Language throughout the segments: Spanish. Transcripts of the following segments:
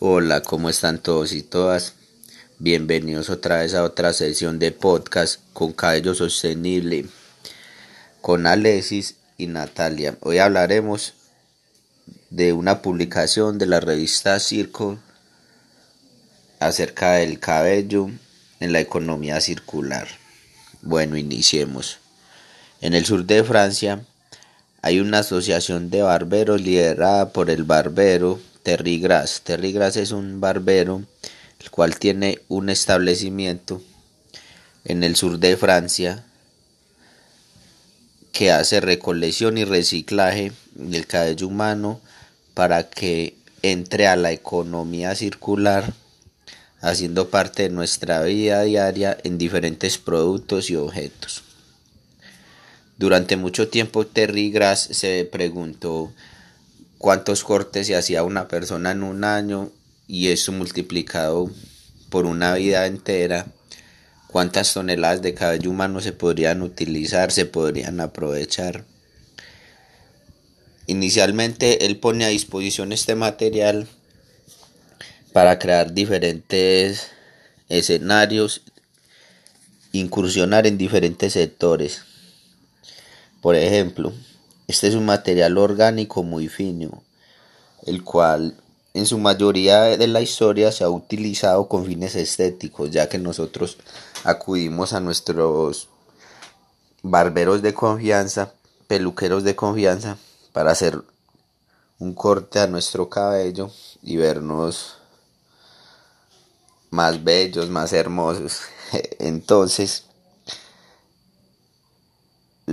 Hola, ¿cómo están todos y todas? Bienvenidos otra vez a otra sesión de podcast con cabello sostenible con Alexis y Natalia. Hoy hablaremos de una publicación de la revista Circo acerca del cabello en la economía circular. Bueno, iniciemos. En el sur de Francia hay una asociación de barberos liderada por el barbero Terry Grass. Terry Grass es un barbero el cual tiene un establecimiento en el sur de Francia que hace recolección y reciclaje del cabello humano para que entre a la economía circular haciendo parte de nuestra vida diaria en diferentes productos y objetos. Durante mucho tiempo Terry Grass se preguntó cuántos cortes se hacía una persona en un año y eso multiplicado por una vida entera, cuántas toneladas de cabello humano se podrían utilizar, se podrían aprovechar. Inicialmente él pone a disposición este material para crear diferentes escenarios, incursionar en diferentes sectores. Por ejemplo, este es un material orgánico muy fino, el cual en su mayoría de la historia se ha utilizado con fines estéticos, ya que nosotros acudimos a nuestros barberos de confianza, peluqueros de confianza, para hacer un corte a nuestro cabello y vernos más bellos, más hermosos. Entonces,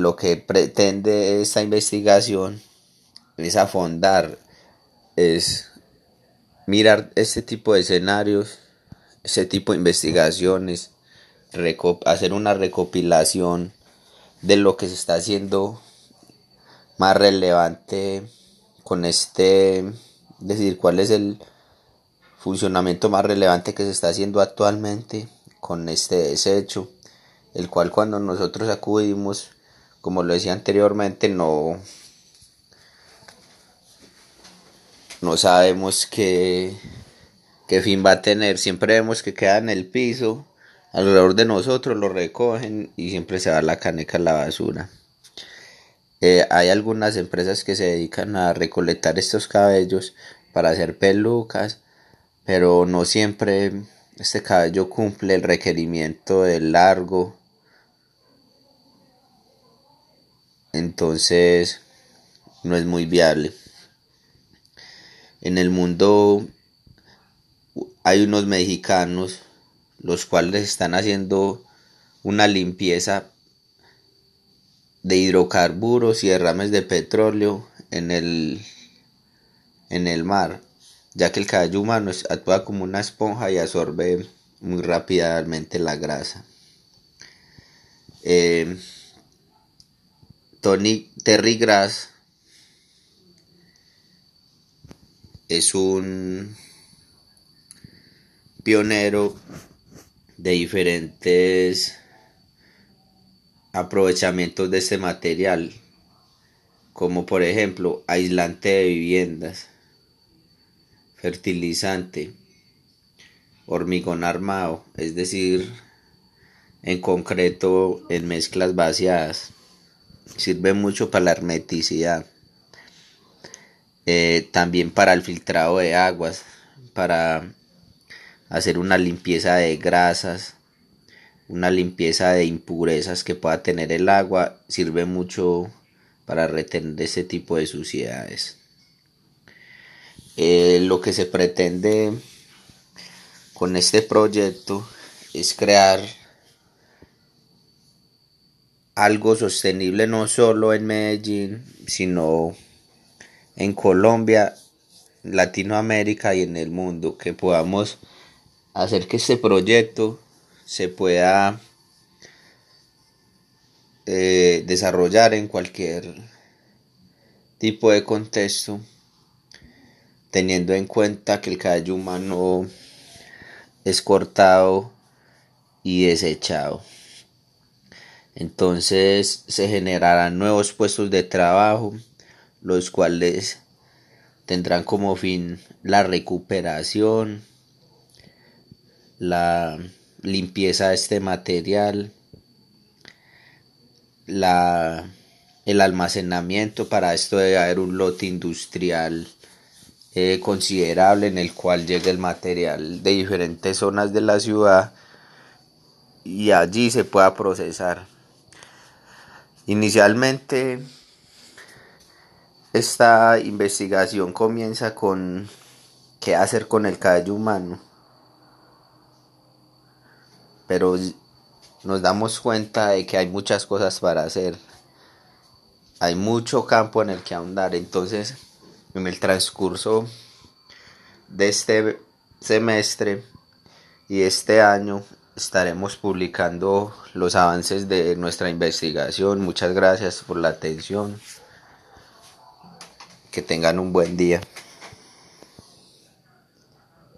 lo que pretende esta investigación es afondar, es mirar este tipo de escenarios, este tipo de investigaciones, hacer una recopilación de lo que se está haciendo más relevante con este, es decir, cuál es el funcionamiento más relevante que se está haciendo actualmente con este desecho, el cual cuando nosotros acudimos como lo decía anteriormente, no, no sabemos qué, qué fin va a tener. Siempre vemos que queda en el piso, alrededor de nosotros lo recogen y siempre se va la caneca a la basura. Eh, hay algunas empresas que se dedican a recolectar estos cabellos para hacer pelucas, pero no siempre este cabello cumple el requerimiento del largo entonces no es muy viable. En el mundo hay unos mexicanos los cuales están haciendo una limpieza de hidrocarburos y derrames de petróleo en el, en el mar, ya que el cabello humano actúa como una esponja y absorbe muy rápidamente la grasa. Eh, Tony Terry Grass es un pionero de diferentes aprovechamientos de este material, como por ejemplo aislante de viviendas, fertilizante, hormigón armado, es decir, en concreto en mezclas vaciadas sirve mucho para la hermeticidad. Eh, también para el filtrado de aguas, para hacer una limpieza de grasas, una limpieza de impurezas que pueda tener el agua, sirve mucho para retener ese tipo de suciedades. Eh, lo que se pretende con este proyecto es crear algo sostenible no solo en Medellín, sino en Colombia, Latinoamérica y en el mundo, que podamos hacer que este proyecto se pueda eh, desarrollar en cualquier tipo de contexto, teniendo en cuenta que el cabello humano es cortado y desechado. Entonces se generarán nuevos puestos de trabajo, los cuales tendrán como fin la recuperación, la limpieza de este material, la, el almacenamiento, para esto debe haber un lote industrial eh, considerable en el cual llegue el material de diferentes zonas de la ciudad y allí se pueda procesar. Inicialmente esta investigación comienza con qué hacer con el cabello humano, pero nos damos cuenta de que hay muchas cosas para hacer, hay mucho campo en el que ahondar, entonces en el transcurso de este semestre y este año estaremos publicando los avances de nuestra investigación. Muchas gracias por la atención. Que tengan un buen día.